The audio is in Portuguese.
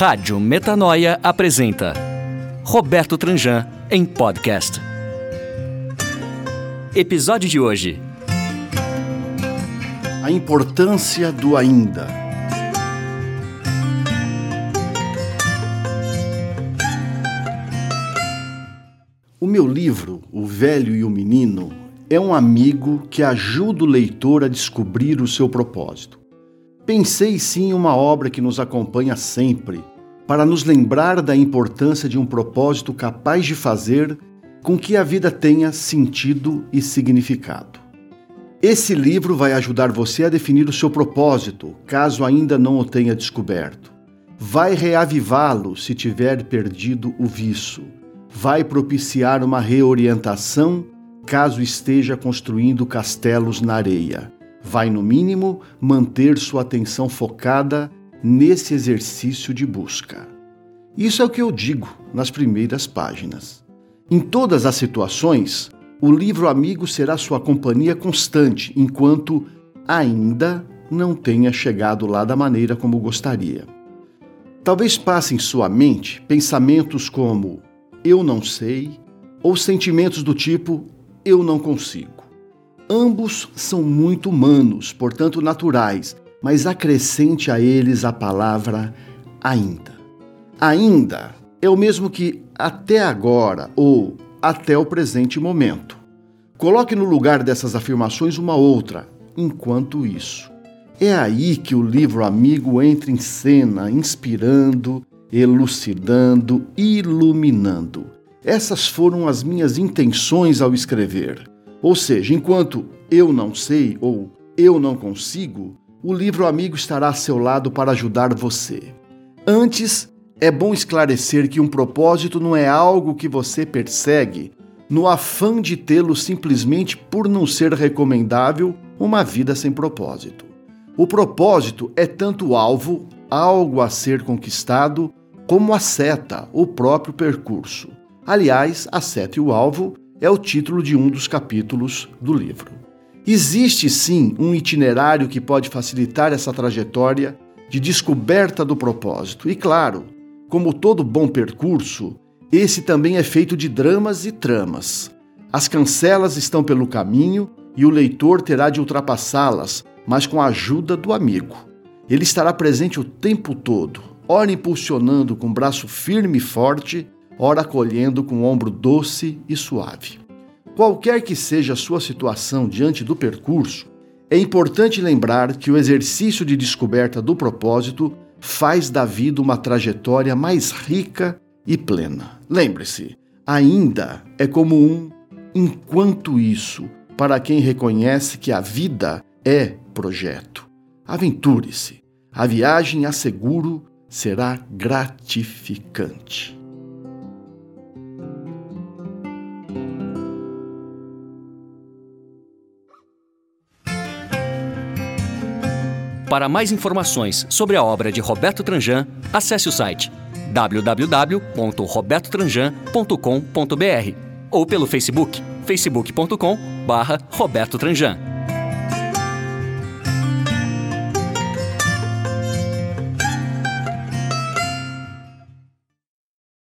Rádio Metanoia apresenta Roberto Tranjan em podcast. Episódio de hoje. A importância do ainda. O meu livro, O Velho e o Menino, é um amigo que ajuda o leitor a descobrir o seu propósito. Pensei sim em uma obra que nos acompanha sempre, para nos lembrar da importância de um propósito capaz de fazer com que a vida tenha sentido e significado. Esse livro vai ajudar você a definir o seu propósito, caso ainda não o tenha descoberto. Vai reavivá-lo se tiver perdido o viço. Vai propiciar uma reorientação caso esteja construindo castelos na areia vai, no mínimo, manter sua atenção focada nesse exercício de busca. Isso é o que eu digo nas primeiras páginas. Em todas as situações, o livro amigo será sua companhia constante enquanto ainda não tenha chegado lá da maneira como gostaria. Talvez passe em sua mente pensamentos como eu não sei ou sentimentos do tipo eu não consigo. Ambos são muito humanos, portanto naturais, mas acrescente a eles a palavra ainda. Ainda é o mesmo que até agora ou até o presente momento. Coloque no lugar dessas afirmações uma outra, enquanto isso. É aí que o livro amigo entra em cena, inspirando, elucidando, iluminando. Essas foram as minhas intenções ao escrever. Ou seja, enquanto eu não sei ou eu não consigo, o livro amigo estará a seu lado para ajudar você. Antes, é bom esclarecer que um propósito não é algo que você persegue no afã de tê-lo simplesmente por não ser recomendável uma vida sem propósito. O propósito é tanto o alvo, algo a ser conquistado, como a seta, o próprio percurso. Aliás, a seta e o alvo é o título de um dos capítulos do livro. Existe sim um itinerário que pode facilitar essa trajetória de descoberta do propósito. E claro, como todo bom percurso, esse também é feito de dramas e tramas. As cancelas estão pelo caminho e o leitor terá de ultrapassá-las, mas com a ajuda do amigo. Ele estará presente o tempo todo, ora impulsionando com braço firme e forte, ora acolhendo com o ombro doce e suave. Qualquer que seja a sua situação diante do percurso, é importante lembrar que o exercício de descoberta do propósito faz da vida uma trajetória mais rica e plena. Lembre-se, ainda é como um enquanto isso para quem reconhece que a vida é projeto. Aventure-se. A viagem, asseguro, será gratificante. Para mais informações sobre a obra de Roberto Tranjan, acesse o site www.robertotranjan.com.br ou pelo Facebook, facebook.com/roberto Tranjan.